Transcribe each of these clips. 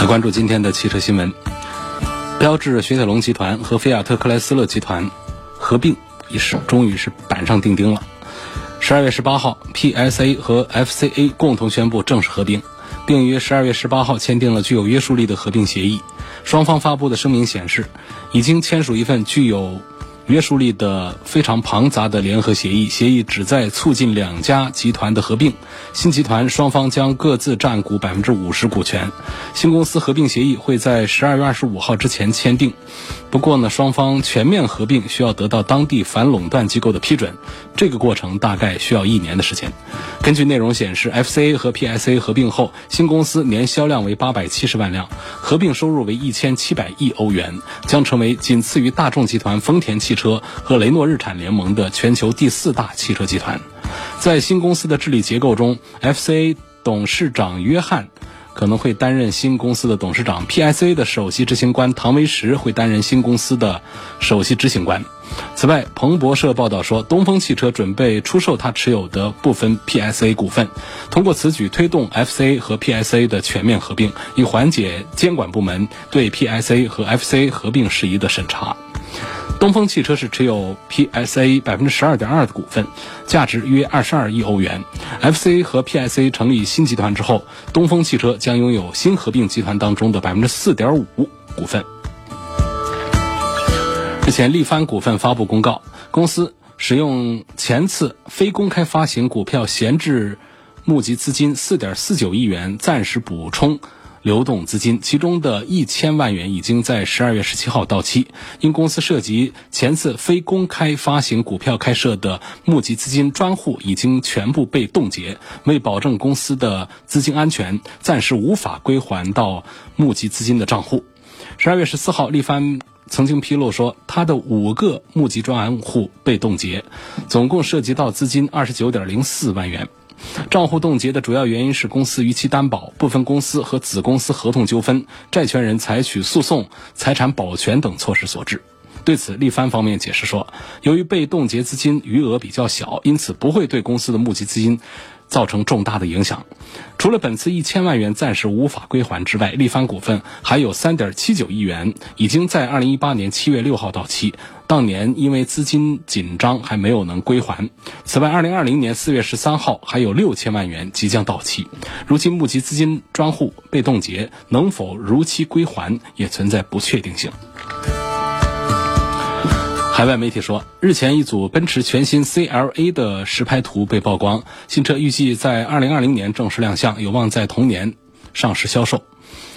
来关注今天的汽车新闻。标致雪铁龙集团和菲亚特克莱斯勒集团合并一事终于是板上钉钉了。十二月十八号，PSA 和 FCA 共同宣布正式合并，并于十二月十八号签订了具有约束力的合并协议。双方发布的声明显示，已经签署一份具有约束力的非常庞杂的联合协议，协议旨在促进两家集团的合并。新集团双方将各自占股百分之五十股权。新公司合并协议会在十二月二十五号之前签订。不过呢，双方全面合并需要得到当地反垄断机构的批准，这个过程大概需要一年的时间。根据内容显示，FCA 和 PSA 合并后，新公司年销量为八百七十万辆，合并收入为一千七百亿欧元，将成为仅次于大众集团、丰田汽车车和雷诺日产联盟的全球第四大汽车集团。在新公司的治理结构中，FCA 董事长约翰。可能会担任新公司的董事长，PSA 的首席执行官唐维石会担任新公司的首席执行官。此外，彭博社报道说，东风汽车准备出售它持有的部分 PSA 股份，通过此举推动 FCA 和 PSA 的全面合并，以缓解监管部门对 PSA 和 FCA 合并事宜的审查。东风汽车是持有 PSA 百分之十二点二的股份，价值约二十二亿欧元。FCA 和 PSA 成立新集团之后，东风汽车将拥有新合并集团当中的百分之四点五股份。日前，力帆股份发布公告，公司使用前次非公开发行股票闲置募集资金四点四九亿元，暂时补充。流动资金，其中的一千万元已经在十二月十七号到期。因公司涉及前次非公开发行股票开设的募集资金专户已经全部被冻结，为保证公司的资金安全，暂时无法归还到募集资金的账户。十二月十四号，力帆曾经披露说，他的五个募集专户被冻结，总共涉及到资金二十九点零四万元。账户冻结的主要原因是公司逾期担保、部分公司和子公司合同纠纷、债权人采取诉讼、财产保全等措施所致。对此，力帆方面解释说，由于被冻结资金余额比较小，因此不会对公司的募集资金。造成重大的影响。除了本次一千万元暂时无法归还之外，力帆股份还有三点七九亿元已经在二零一八年七月六号到期，当年因为资金紧张还没有能归还。此外，二零二零年四月十三号还有六千万元即将到期，如今募集资金专户被冻结，能否如期归还也存在不确定性。海外媒体说，日前一组奔驰全新 CLA 的实拍图被曝光，新车预计在2020年正式亮相，有望在同年上市销售。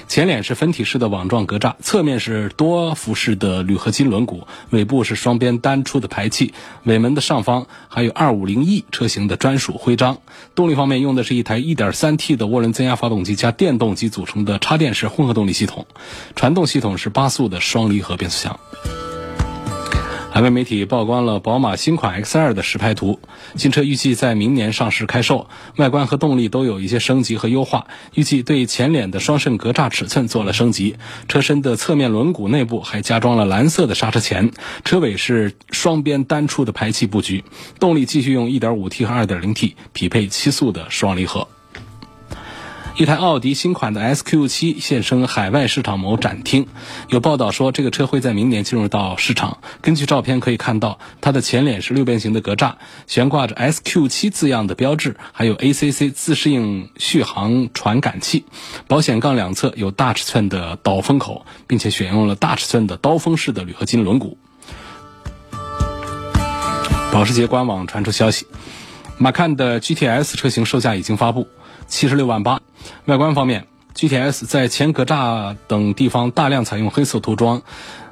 前脸是分体式的网状格栅，侧面是多辐式的铝合金轮毂，尾部是双边单出的排气，尾门的上方还有 250e 车型的专属徽章。动力方面用的是一台 1.3T 的涡轮增压发动机加电动机组成的插电式混合动力系统，传动系统是八速的双离合变速箱。海外媒体曝光了宝马新款 X2 的实拍图，新车预计在明年上市开售，外观和动力都有一些升级和优化，预计对前脸的双肾格栅尺寸做了升级，车身的侧面轮毂内部还加装了蓝色的刹车钳，车尾是双边单出的排气布局，动力继续用 1.5T 和 2.0T 匹配七速的双离合。一台奥迪新款的 SQ7 现身海外市场某展厅，有报道说这个车会在明年进入到市场。根据照片可以看到，它的前脸是六边形的格栅，悬挂着 SQ7 字样的标志，还有 ACC 自适应续航传感器。保险杠两侧有大尺寸的导风口，并且选用了大尺寸的刀锋式的铝合金轮毂。保时捷官网传出消息，马看的 GTS 车型售价已经发布。七十六万八，外观方面，GTS 在前格栅等地方大量采用黑色涂装，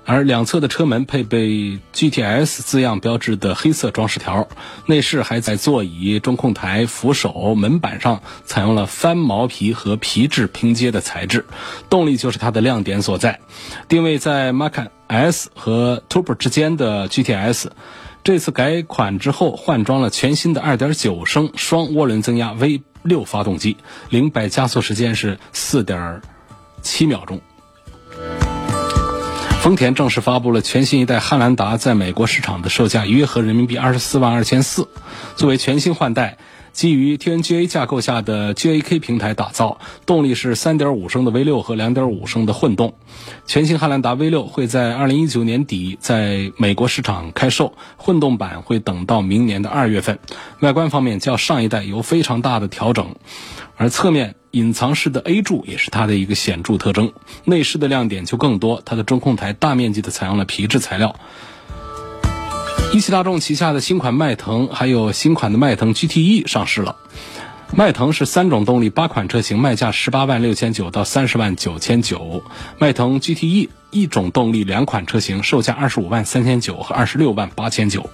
而两侧的车门配备 GTS 字样标志的黑色装饰条，内饰还在座椅、中控台、扶手、门板上采用了翻毛皮和皮质拼接的材质。动力就是它的亮点所在，定位在 Macan S 和 Turbo 之间的 GTS，这次改款之后换装了全新的2.9升双涡轮增压 V 六发动机，零百加速时间是四点七秒钟。丰田正式发布了全新一代汉兰达，在美国市场的售价约合人民币二十四万二千四。作为全新换代，基于 TNGA 架构下的 GAK 平台打造，动力是三点五升的 V6 和两点五升的混动。全新汉兰达 V6 会在二零一九年底在美国市场开售，混动版会等到明年的二月份。外观方面较上一代有非常大的调整，而侧面。隐藏式的 A 柱也是它的一个显著特征，内饰的亮点就更多。它的中控台大面积的采用了皮质材料。一汽大众旗下的新款迈腾，还有新款的迈腾 GTE 上市了。迈腾是三种动力八款车型，卖价十八万六千九到三十万九千九。迈腾 GTE 一种动力两款车型，售价二十五万三千九和二十六万八千九。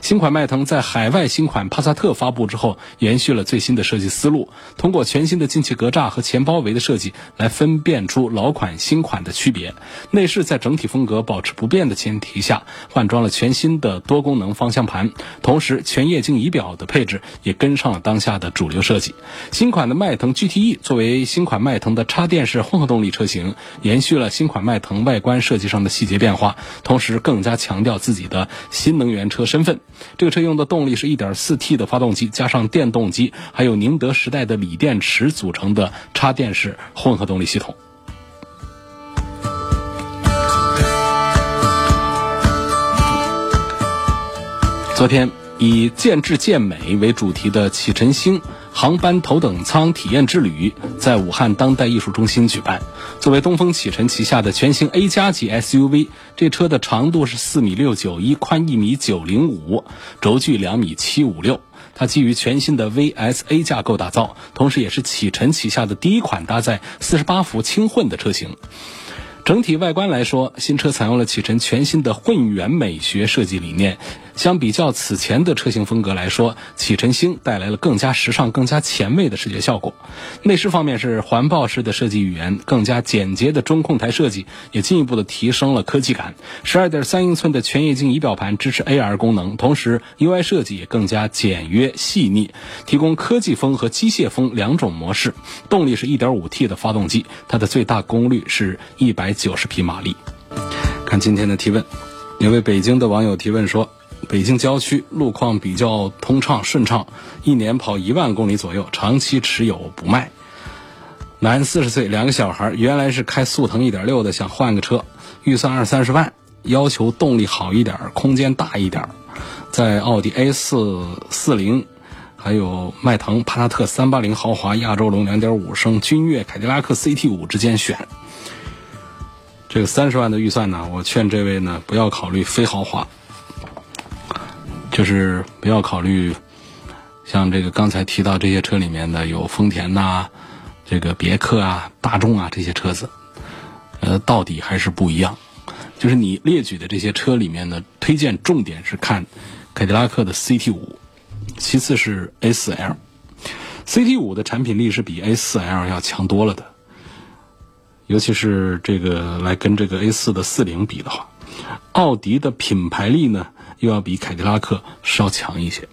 新款迈腾在海外新款帕萨特发布之后，延续了最新的设计思路，通过全新的进气格栅和前包围的设计来分辨出老款新款的区别。内饰在整体风格保持不变的前提下，换装了全新的多功能方向盘，同时全液晶仪表的配置也跟上了当下的主流设计。新款的迈腾 GTE 作为新款迈腾的插电式混合动力车型，延续了新款迈腾外观设计上的细节变化，同时更加强调自己的新能源车身身份。这个车用的动力是一点四 T 的发动机，加上电动机，还有宁德时代的锂电池组成的插电式混合动力系统。昨天，以“见智见美”为主题的启辰星。航班头等舱体验之旅在武汉当代艺术中心举办。作为东风启辰旗下的全新 A 加级 SUV，这车的长度是四米六九一，宽一米九零五，轴距两米七五六。它基于全新的 VSA 架构打造，同时也是启辰旗下的第一款搭载四十八伏轻混的车型。整体外观来说，新车采用了启辰全新的混元美学设计理念。相比较此前的车型风格来说，启辰星带来了更加时尚、更加前卫的视觉效果。内饰方面是环抱式的设计语言，更加简洁的中控台设计也进一步的提升了科技感。十二点三英寸的全液晶仪表盘支持 AR 功能，同时 UI 设计也更加简约细腻，提供科技风和机械风两种模式。动力是一点五 T 的发动机，它的最大功率是一百九十匹马力。看今天的提问，有位北京的网友提问说。北京郊区路况比较通畅顺畅，一年跑一万公里左右，长期持有不卖。男，四十岁，两个小孩，原来是开速腾一点六的，想换个车，预算二三十万，要求动力好一点，空间大一点，在奥迪 A 四四零，还有迈腾、帕萨特三八零豪华、亚洲龙两点五升、君越、凯迪拉克 CT 五之间选。这个三十万的预算呢，我劝这位呢不要考虑非豪华。就是不要考虑像这个刚才提到这些车里面的有丰田呐、这个别克啊、大众啊这些车子，呃，到底还是不一样。就是你列举的这些车里面呢，推荐重点是看凯迪拉克的 CT 五，其次是 A 四 L。CT 五的产品力是比 A 四 L 要强多了的，尤其是这个来跟这个 A 四的四零比的话，奥迪的品牌力呢？又要比凯迪拉克稍强一些，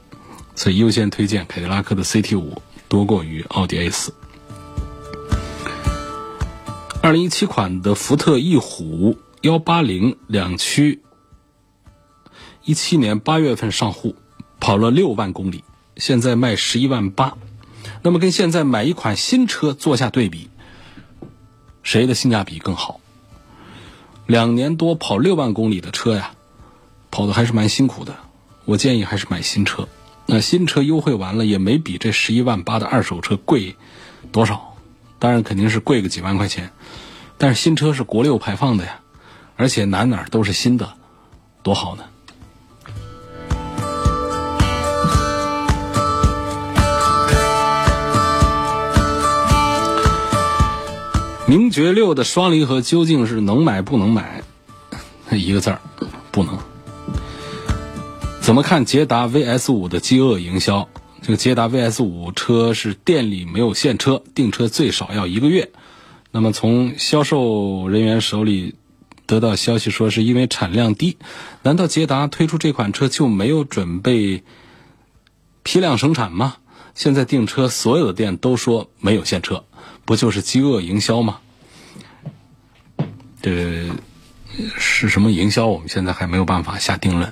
所以优先推荐凯迪拉克的 CT 五多过于奥迪 A 四。二零一七款的福特翼虎幺八零两驱，一七年八月份上户，跑了六万公里，现在卖十一万八。那么跟现在买一款新车做下对比，谁的性价比更好？两年多跑六万公里的车呀！跑的还是蛮辛苦的，我建议还是买新车。那新车优惠完了也没比这十一万八的二手车贵多少，当然肯定是贵个几万块钱。但是新车是国六排放的呀，而且哪哪都是新的，多好呢！名爵六的双离合究竟是能买不能买？一个字儿，不能。怎么看捷达 VS 五的饥饿营销？这个捷达 VS 五车是店里没有现车，订车最少要一个月。那么从销售人员手里得到消息说，是因为产量低。难道捷达推出这款车就没有准备批量生产吗？现在订车所有的店都说没有现车，不就是饥饿营销吗？这。是什么营销？我们现在还没有办法下定论。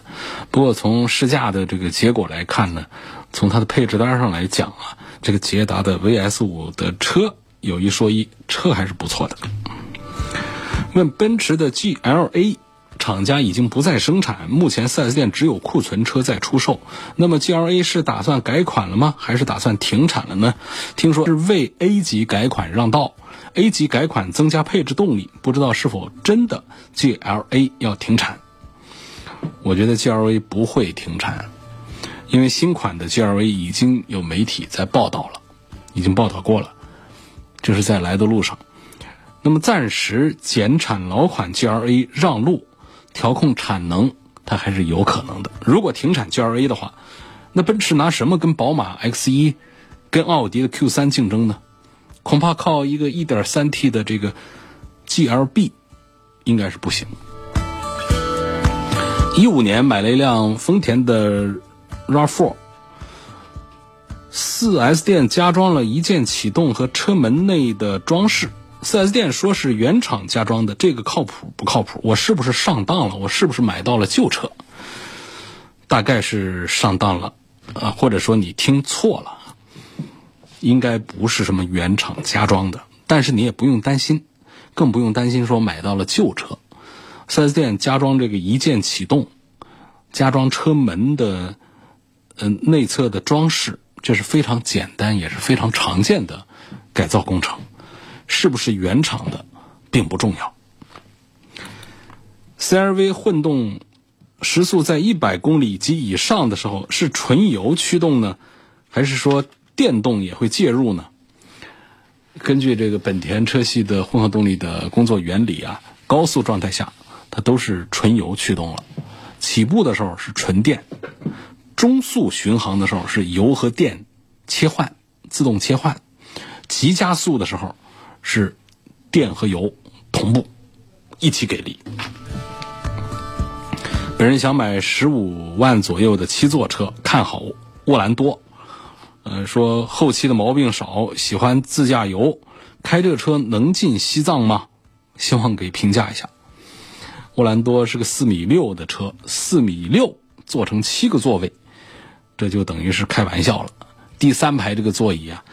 不过从试驾的这个结果来看呢，从它的配置单上来讲啊，这个捷达的 VS 五的车有一说一，车还是不错的。问奔驰的 GLA，厂家已经不再生产，目前 4S 店只有库存车在出售。那么 GLA 是打算改款了吗？还是打算停产了呢？听说是为 A 级改款让道。A 级改款增加配置动力，不知道是否真的 GLA 要停产？我觉得 GLA 不会停产，因为新款的 GLA 已经有媒体在报道了，已经报道过了，就是在来的路上。那么暂时减产老款 GLA 让路，调控产能，它还是有可能的。如果停产 GLA 的话，那奔驰拿什么跟宝马 X1、跟奥迪的 Q3 竞争呢？恐怕靠一个 1.3T 的这个 GLB 应该是不行。一五年买了一辆丰田的 RAV4，四 S 店加装了一键启动和车门内的装饰。四 S 店说是原厂加装的，这个靠谱不靠谱？我是不是上当了？我是不是买到了旧车？大概是上当了，啊，或者说你听错了。应该不是什么原厂加装的，但是你也不用担心，更不用担心说买到了旧车。4S 店加装这个一键启动，加装车门的嗯内侧的装饰，这是非常简单也是非常常见的改造工程。是不是原厂的并不重要。CRV 混动时速在一百公里及以上的时候是纯油驱动呢，还是说？电动也会介入呢。根据这个本田车系的混合动力的工作原理啊，高速状态下它都是纯油驱动了，起步的时候是纯电，中速巡航的时候是油和电切换，自动切换，急加速的时候是电和油同步一起给力。本人想买十五万左右的七座车，看好沃兰多。呃，说后期的毛病少，喜欢自驾游，开这车能进西藏吗？希望给评价一下。沃兰多是个四米六的车，四米六做成七个座位，这就等于是开玩笑了。第三排这个座椅啊，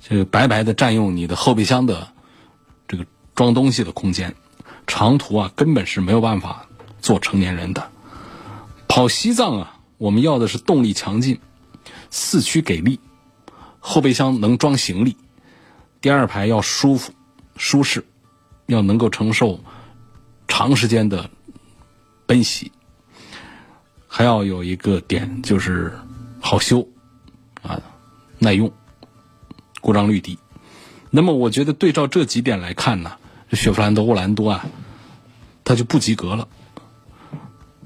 这个白白的占用你的后备箱的这个装东西的空间，长途啊根本是没有办法坐成年人的。跑西藏啊，我们要的是动力强劲。四驱给力，后备箱能装行李，第二排要舒服、舒适，要能够承受长时间的奔袭，还要有一个点就是好修啊、耐用、故障率低。那么，我觉得对照这几点来看呢，雪佛兰的沃兰多啊，它就不及格了。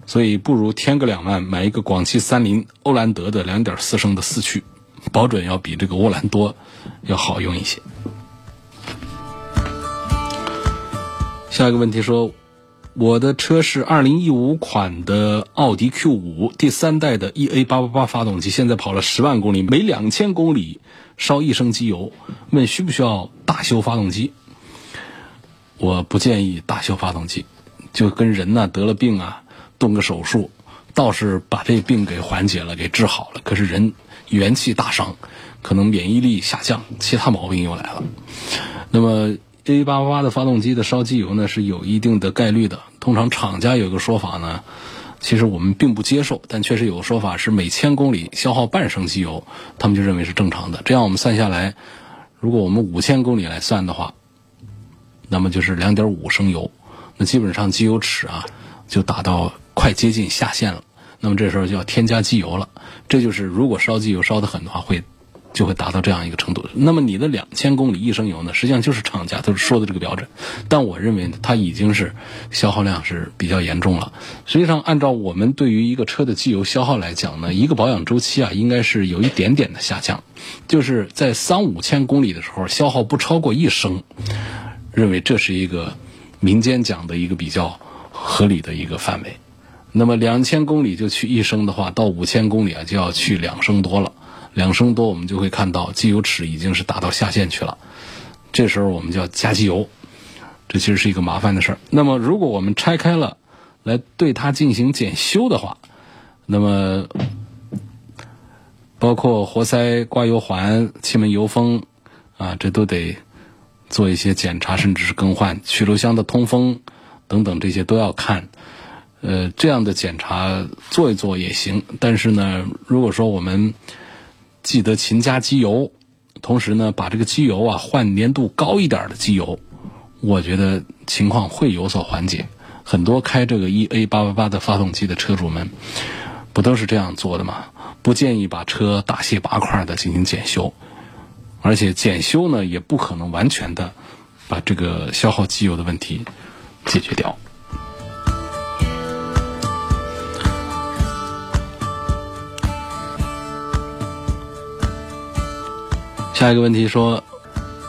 所以不如添个两万买一个广汽三菱欧蓝德的两点四升的四驱，保准要比这个沃兰多要好用一些。下一个问题说，我的车是二零一五款的奥迪 Q 五第三代的 EA 八八八发动机，现在跑了十万公里，每两千公里烧一升机油，问需不需要大修发动机？我不建议大修发动机，就跟人呢得了病啊。动个手术，倒是把这病给缓解了，给治好了。可是人元气大伤，可能免疫力下降，其他毛病又来了。那么这 A 八八八的发动机的烧机油呢，是有一定的概率的。通常厂家有个说法呢，其实我们并不接受，但确实有个说法是每千公里消耗半升机油，他们就认为是正常的。这样我们算下来，如果我们五千公里来算的话，那么就是两点五升油。那基本上机油尺啊，就达到。快接近下限了，那么这时候就要添加机油了。这就是如果烧机油烧得狠的话，会就会达到这样一个程度。那么你的两千公里一升油呢，实际上就是厂家都说的这个标准，但我认为，它已经是消耗量是比较严重了。实际上，按照我们对于一个车的机油消耗来讲呢，一个保养周期啊，应该是有一点点的下降，就是在三五千公里的时候消耗不超过一升，认为这是一个民间讲的一个比较合理的一个范围。那么两千公里就去一升的话，到五千公里啊就要去两升多了。两升多，我们就会看到机油尺已经是达到下限去了。这时候我们就要加机油，这其实是一个麻烦的事儿。那么如果我们拆开了来对它进行检修的话，那么包括活塞、挂油环、气门油封啊，这都得做一些检查，甚至是更换曲轴箱的通风等等，这些都要看。呃，这样的检查做一做也行，但是呢，如果说我们记得勤加机油，同时呢，把这个机油啊换粘度高一点的机油，我觉得情况会有所缓解。很多开这个 E A 八八八的发动机的车主们，不都是这样做的吗？不建议把车大卸八块的进行检修，而且检修呢也不可能完全的把这个消耗机油的问题解决掉。下一个问题说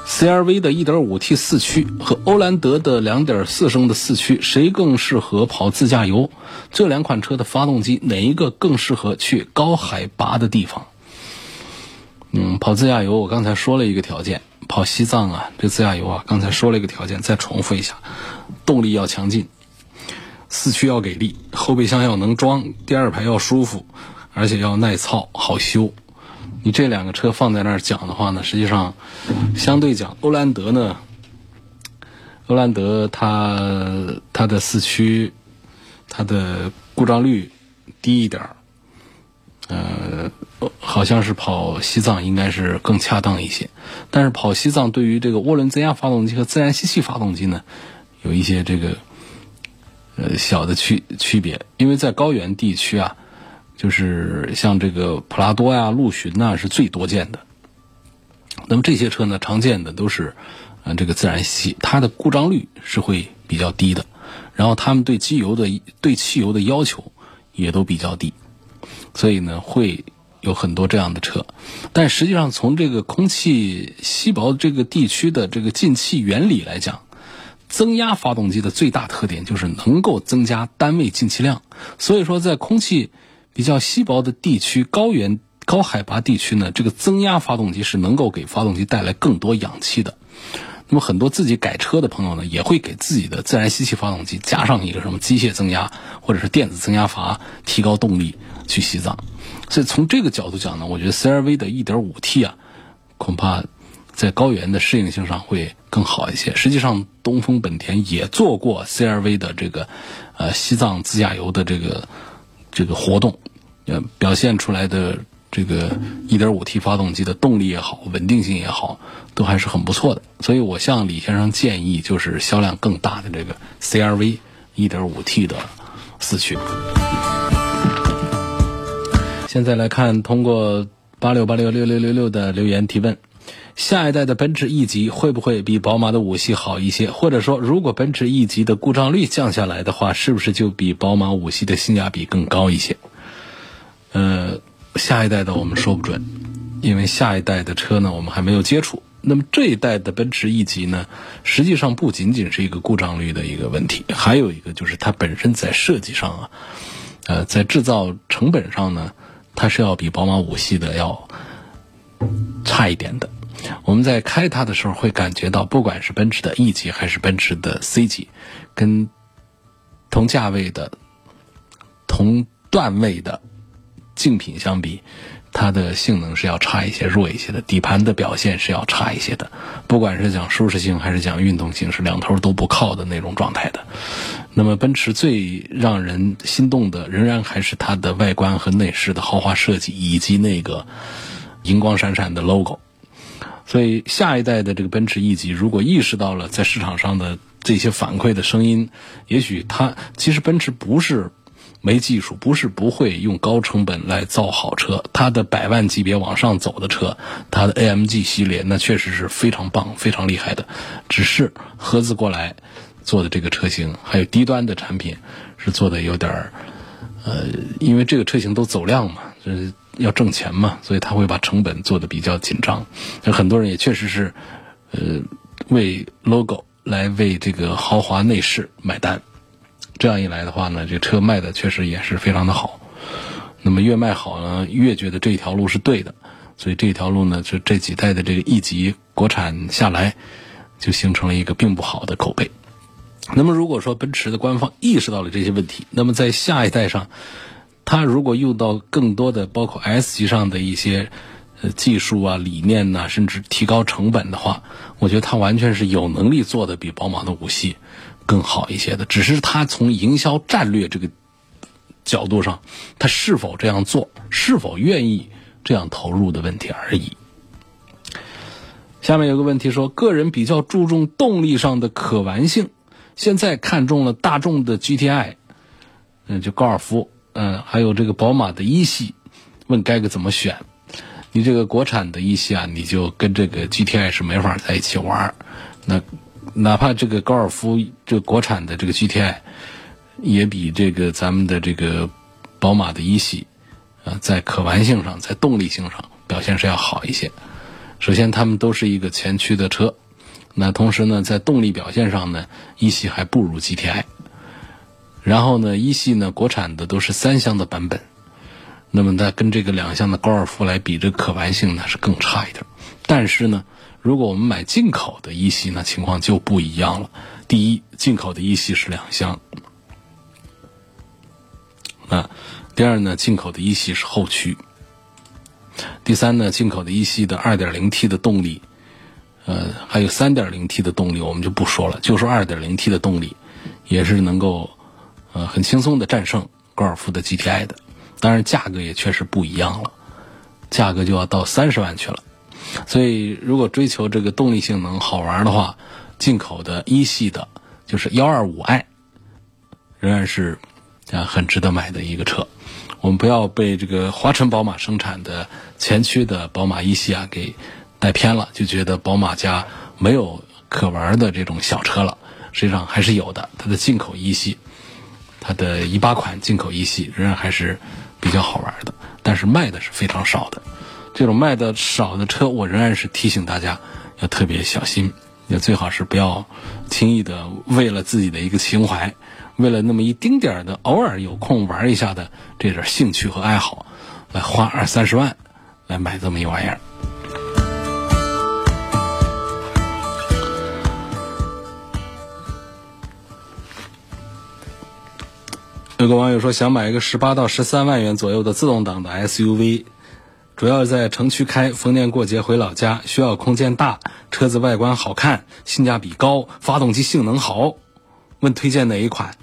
，CRV 的 1.5T 四驱和欧蓝德的2.4升的四驱，谁更适合跑自驾游？这两款车的发动机哪一个更适合去高海拔的地方？嗯，跑自驾游，我刚才说了一个条件，跑西藏啊，这自驾游啊，刚才说了一个条件，再重复一下，动力要强劲，四驱要给力，后备箱要能装，第二排要舒服，而且要耐操好修。你这两个车放在那儿讲的话呢，实际上相对讲，欧蓝德呢，欧蓝德它它的四驱，它的故障率低一点儿，呃，好像是跑西藏应该是更恰当一些。但是跑西藏对于这个涡轮增压发动机和自然吸气发动机呢，有一些这个呃小的区区别，因为在高原地区啊。就是像这个普拉多呀、陆巡呐，是最多见的。那么这些车呢，常见的都是，呃，这个自然吸，它的故障率是会比较低的。然后他们对机油的、对汽油的要求也都比较低，所以呢，会有很多这样的车。但实际上，从这个空气稀薄这个地区的这个进气原理来讲，增压发动机的最大特点就是能够增加单位进气量。所以说，在空气比较稀薄的地区，高原高海拔地区呢，这个增压发动机是能够给发动机带来更多氧气的。那么很多自己改车的朋友呢，也会给自己的自然吸气发动机加上一个什么机械增压或者是电子增压阀，提高动力去西藏。所以从这个角度讲呢，我觉得 CRV 的 1.5T 啊，恐怕在高原的适应性上会更好一些。实际上，东风本田也做过 CRV 的这个呃西藏自驾游的这个。这个活动，呃，表现出来的这个 1.5T 发动机的动力也好，稳定性也好，都还是很不错的。所以我向李先生建议，就是销量更大的这个 CRV 1.5T 的四驱。现在来看，通过八六八六六六六六的留言提问。下一代的奔驰 E 级会不会比宝马的五系好一些？或者说，如果奔驰 E 级的故障率降下来的话，是不是就比宝马五系的性价比更高一些？呃，下一代的我们说不准，因为下一代的车呢，我们还没有接触。那么这一代的奔驰 E 级呢，实际上不仅仅是一个故障率的一个问题，还有一个就是它本身在设计上啊，呃，在制造成本上呢，它是要比宝马五系的要差一点的。我们在开它的时候会感觉到，不管是奔驰的 E 级还是奔驰的 C 级，跟同价位的、同段位的竞品相比，它的性能是要差一些、弱一些的，底盘的表现是要差一些的。不管是讲舒适性还是讲运动性，是两头都不靠的那种状态的。那么，奔驰最让人心动的，仍然还是它的外观和内饰的豪华设计，以及那个银光闪闪的 logo。所以，下一代的这个奔驰 E 级，如果意识到了在市场上的这些反馈的声音，也许它其实奔驰不是没技术，不是不会用高成本来造好车。它的百万级别往上走的车，它的 AMG 系列那确实是非常棒、非常厉害的。只是合资过来做的这个车型，还有低端的产品是做的有点儿，呃，因为这个车型都走量嘛，就是要挣钱嘛，所以他会把成本做的比较紧张。那很多人也确实是，呃，为 logo 来为这个豪华内饰买单。这样一来的话呢，这车卖的确实也是非常的好。那么越卖好呢，越觉得这条路是对的。所以这条路呢，就这几代的这个 E 级国产下来，就形成了一个并不好的口碑。那么如果说奔驰的官方意识到了这些问题，那么在下一代上，它如果用到更多的包括 S 级上的一些呃技术啊、理念呐，甚至提高成本的话，我觉得它完全是有能力做的比宝马的五系。更好一些的，只是他从营销战略这个角度上，他是否这样做，是否愿意这样投入的问题而已。下面有个问题说，个人比较注重动力上的可玩性，现在看中了大众的 GTI，嗯，就高尔夫，嗯，还有这个宝马的一系，问该个怎么选？你这个国产的一系啊，你就跟这个 GTI 是没法在一起玩，那。哪怕这个高尔夫，这国产的这个 GTI，也比这个咱们的这个宝马的一系，啊，在可玩性上，在动力性上表现是要好一些。首先，它们都是一个前驱的车，那同时呢，在动力表现上呢，一系还不如 GTI。然后呢，一系呢，国产的都是三厢的版本，那么它跟这个两厢的高尔夫来比，这可玩性呢是更差一点。但是呢。如果我们买进口的一系，那情况就不一样了。第一，进口的一系是两厢；啊，第二呢，进口的一系是后驱；第三呢，进口的一系的 2.0T 的动力，呃，还有 3.0T 的动力，我们就不说了，就说 2.0T 的动力，也是能够呃很轻松的战胜高尔夫的 GTI 的。当然，价格也确实不一样了，价格就要到三十万去了。所以，如果追求这个动力性能好玩的话，进口的一系的，就是幺二五 i，仍然是啊很值得买的一个车。我们不要被这个华晨宝马生产的前驱的宝马一系啊给带偏了，就觉得宝马家没有可玩的这种小车了。实际上还是有的，它的进口一系，它的一八款进口一系仍然还是比较好玩的，但是卖的是非常少的。这种卖的少的车，我仍然是提醒大家要特别小心，也最好是不要轻易的为了自己的一个情怀，为了那么一丁点儿的偶尔有空玩一下的这点兴趣和爱好，来花二三十万来买这么一玩意儿。有个网友说想买一个十八到十三万元左右的自动挡的 SUV。主要在城区开，逢年过节回老家，需要空间大，车子外观好看，性价比高，发动机性能好。问推荐哪一款？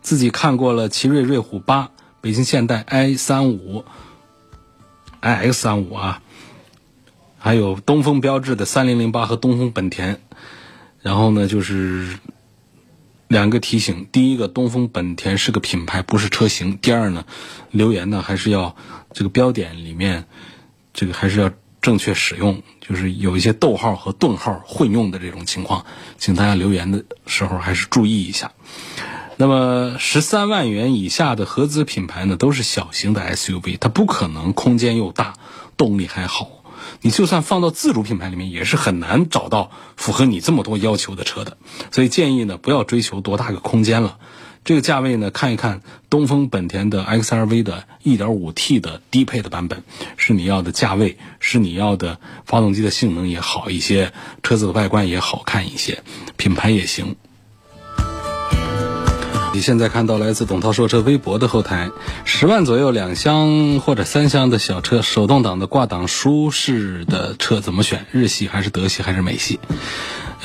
自己看过了奇瑞瑞虎八、北京现代 i 三五、iX 三五啊，还有东风标致的三零零八和东风本田。然后呢，就是。两个提醒：第一个，东风本田是个品牌，不是车型；第二呢，留言呢还是要这个标点里面，这个还是要正确使用，就是有一些逗号和顿号混用的这种情况，请大家留言的时候还是注意一下。那么十三万元以下的合资品牌呢，都是小型的 SUV，它不可能空间又大，动力还好。你就算放到自主品牌里面，也是很难找到符合你这么多要求的车的。所以建议呢，不要追求多大个空间了。这个价位呢，看一看东风本田的 XRV 的 1.5T 的低配的版本，是你要的价位，是你要的发动机的性能也好一些，车子的外观也好看一些，品牌也行。你现在看到来自董涛说车微博的后台，十万左右两厢或者三厢的小车，手动挡的挂挡舒适的车怎么选？日系还是德系还是美系？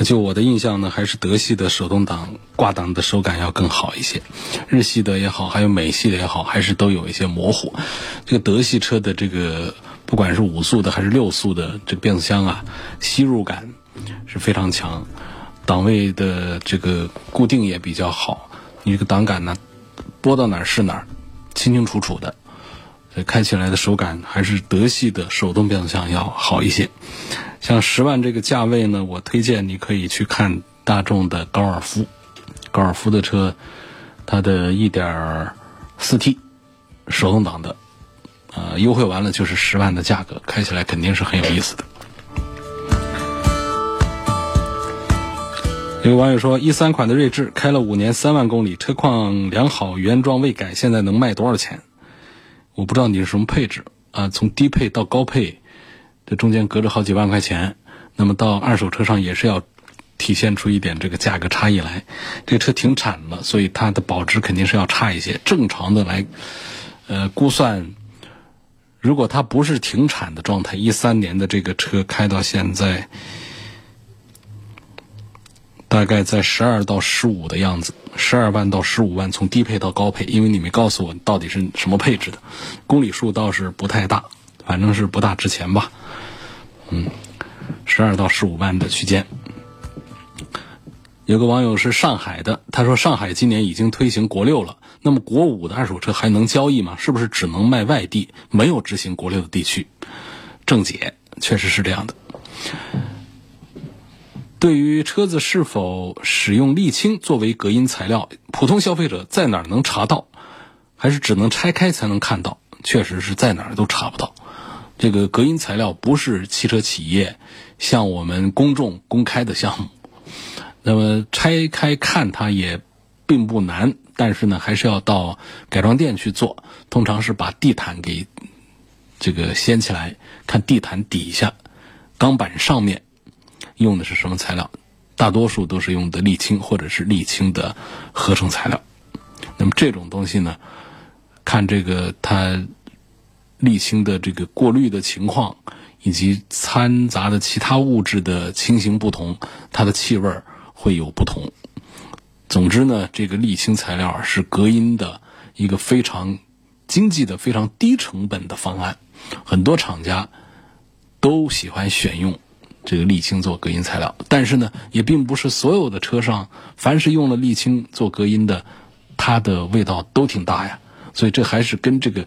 就我的印象呢，还是德系的手动挡挂挡的手感要更好一些。日系的也好，还有美系的也好，还是都有一些模糊。这个德系车的这个不管是五速的还是六速的这个变速箱啊，吸入感是非常强，档位的这个固定也比较好。你这个档杆呢，拨到哪儿是哪儿，清清楚楚的，所以开起来的手感还是德系的手动变速箱要好一些。像十万这个价位呢，我推荐你可以去看大众的高尔夫，高尔夫的车，它的一点四 T 手动挡的，呃，优惠完了就是十万的价格，开起来肯定是很有意思的。有网友说，一三款的锐志开了五年，三万公里，车况良好，原装未改，现在能卖多少钱？我不知道你是什么配置啊，从低配到高配，这中间隔着好几万块钱，那么到二手车上也是要体现出一点这个价格差异来。这个车停产了，所以它的保值肯定是要差一些。正常的来，呃，估算，如果它不是停产的状态，一三年的这个车开到现在。大概在十二到十五的样子，十二万到十五万，从低配到高配，因为你没告诉我到底是什么配置的，公里数倒是不太大，反正是不大值钱吧。嗯，十二到十五万的区间。有个网友是上海的，他说上海今年已经推行国六了，那么国五的二手车还能交易吗？是不是只能卖外地，没有执行国六的地区？正解，确实是这样的。对于车子是否使用沥青作为隔音材料，普通消费者在哪儿能查到？还是只能拆开才能看到？确实是在哪儿都查不到。这个隔音材料不是汽车企业向我们公众公开的项目，那么拆开看它也并不难，但是呢，还是要到改装店去做。通常是把地毯给这个掀起来，看地毯底下钢板上面。用的是什么材料？大多数都是用的沥青或者是沥青的合成材料。那么这种东西呢，看这个它沥青的这个过滤的情况，以及掺杂的其他物质的情形不同，它的气味会有不同。总之呢，这个沥青材料是隔音的一个非常经济的、非常低成本的方案。很多厂家都喜欢选用。这个沥青做隔音材料，但是呢，也并不是所有的车上凡是用了沥青做隔音的，它的味道都挺大呀。所以这还是跟这个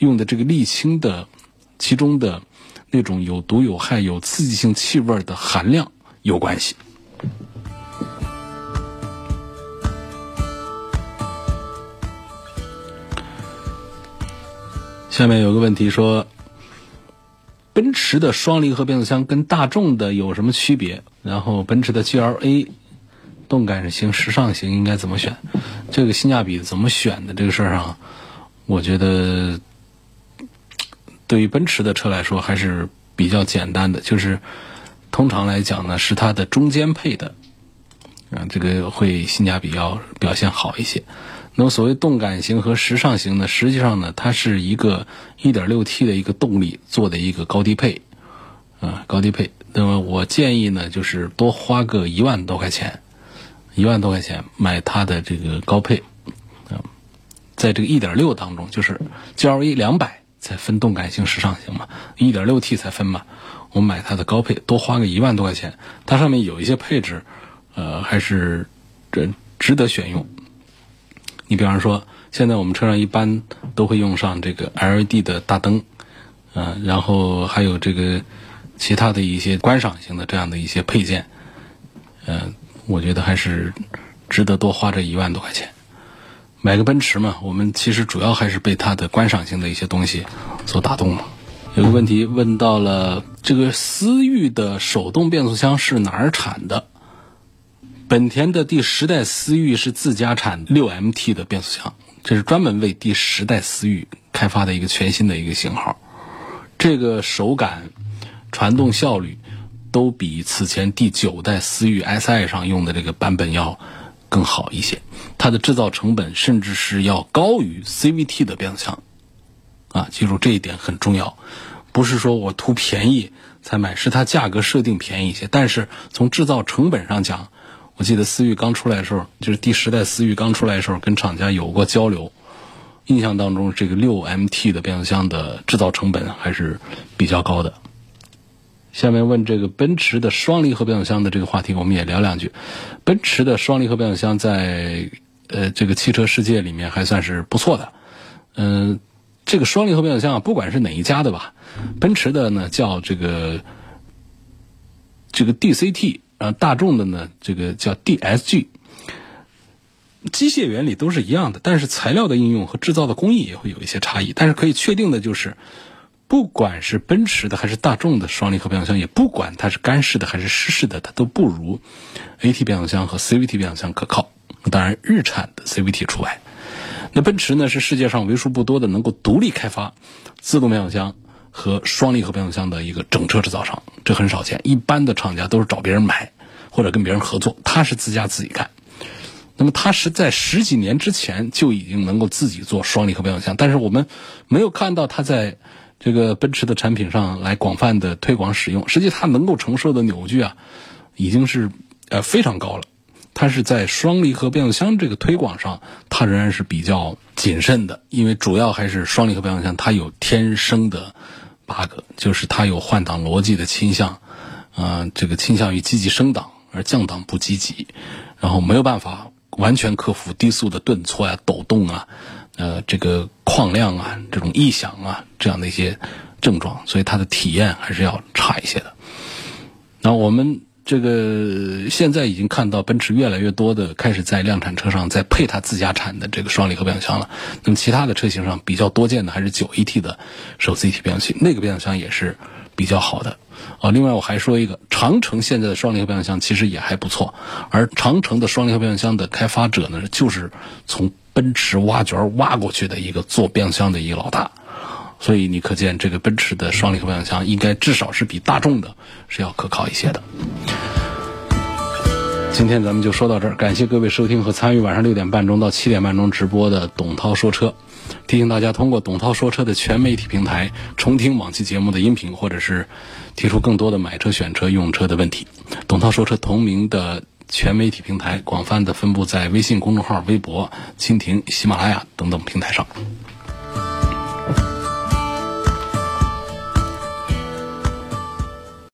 用的这个沥青的其中的那种有毒有害、有刺激性气味的含量有关系。下面有个问题说。奔驰的双离合变速箱跟大众的有什么区别？然后奔驰的 GLA 动感型、时尚型应该怎么选？这个性价比怎么选的这个事儿上，我觉得对于奔驰的车来说还是比较简单的，就是通常来讲呢，是它的中间配的，啊，这个会性价比要表现好一些。那么所谓动感型和时尚型呢，实际上呢，它是一个 1.6T 的一个动力做的一个高低配，啊，高低配。那么我建议呢，就是多花个一万多块钱，一万多块钱买它的这个高配，啊，在这个1.6当中，就是 GLA 两百才分动感型、时尚型嘛，1.6T 才分嘛。我买它的高配，多花个一万多块钱，它上面有一些配置，呃，还是这值得选用。你比方说，现在我们车上一般都会用上这个 LED 的大灯，嗯，然后还有这个其他的一些观赏型的这样的一些配件，嗯，我觉得还是值得多花这一万多块钱买个奔驰嘛。我们其实主要还是被它的观赏性的一些东西所打动了。有个问题问到了，这个思域的手动变速箱是哪儿产的？本田的第十代思域是自家产六 MT 的变速箱，这是专门为第十代思域开发的一个全新的一个型号。这个手感、传动效率都比此前第九代思域 Si 上用的这个版本要更好一些。它的制造成本甚至是要高于 CVT 的变速箱。啊，记住这一点很重要，不是说我图便宜才买，是它价格设定便宜一些，但是从制造成本上讲。我记得思域刚出来的时候，就是第十代思域刚出来的时候，跟厂家有过交流。印象当中，这个六 MT 的变速箱的制造成本还是比较高的。下面问这个奔驰的双离合变速箱的这个话题，我们也聊两句。奔驰的双离合变速箱在呃这个汽车世界里面还算是不错的。嗯，这个双离合变速箱啊，不管是哪一家的吧，奔驰的呢叫这个这个 DCT，呃，大众的呢这个叫 DSG。机械原理都是一样的，但是材料的应用和制造的工艺也会有一些差异。但是可以确定的就是，不管是奔驰的还是大众的双离合变速箱，也不管它是干式的还是湿式的，它都不如 AT 变速箱和 CVT 变速箱可靠。当然，日产的 CVT 除外。那奔驰呢，是世界上为数不多的能够独立开发自动变速箱和双离合变速箱的一个整车制造商，这很少见。一般的厂家都是找别人买或者跟别人合作，他是自家自己干。那么他是在十几年之前就已经能够自己做双离合变速箱，但是我们没有看到他在这个奔驰的产品上来广泛的推广使用。实际它能够承受的扭矩啊，已经是呃非常高了。它是在双离合变速箱这个推广上，它仍然是比较谨慎的，因为主要还是双离合变速箱它有天生的八个就是它有换挡逻辑的倾向，啊，这个倾向于积极升档而降档不积极，然后没有办法。完全克服低速的顿挫呀、抖动啊，呃，这个旷量啊、这种异响啊这样的一些症状，所以它的体验还是要差一些的。那我们这个现在已经看到奔驰越来越多的开始在量产车上在配它自家产的这个双离合变速箱了。那么其他的车型上比较多见的还是九 AT 的手自一体变速器，那个变速箱也是比较好的。啊，另外我还说一个，长城现在的双离合变速箱其实也还不错，而长城的双离合变速箱的开发者呢，就是从奔驰挖掘挖过去的一个做变速箱的一个老大，所以你可见这个奔驰的双离合变速箱应该至少是比大众的是要可靠一些的。今天咱们就说到这儿，感谢各位收听和参与晚上六点半钟到七点半钟直播的董涛说车。提醒大家，通过董涛说车的全媒体平台重听往期节目的音频，或者是提出更多的买车、选车、用车的问题。董涛说车同名的全媒体平台广泛的分布在微信公众号、微博、蜻蜓、喜马拉雅等等平台上。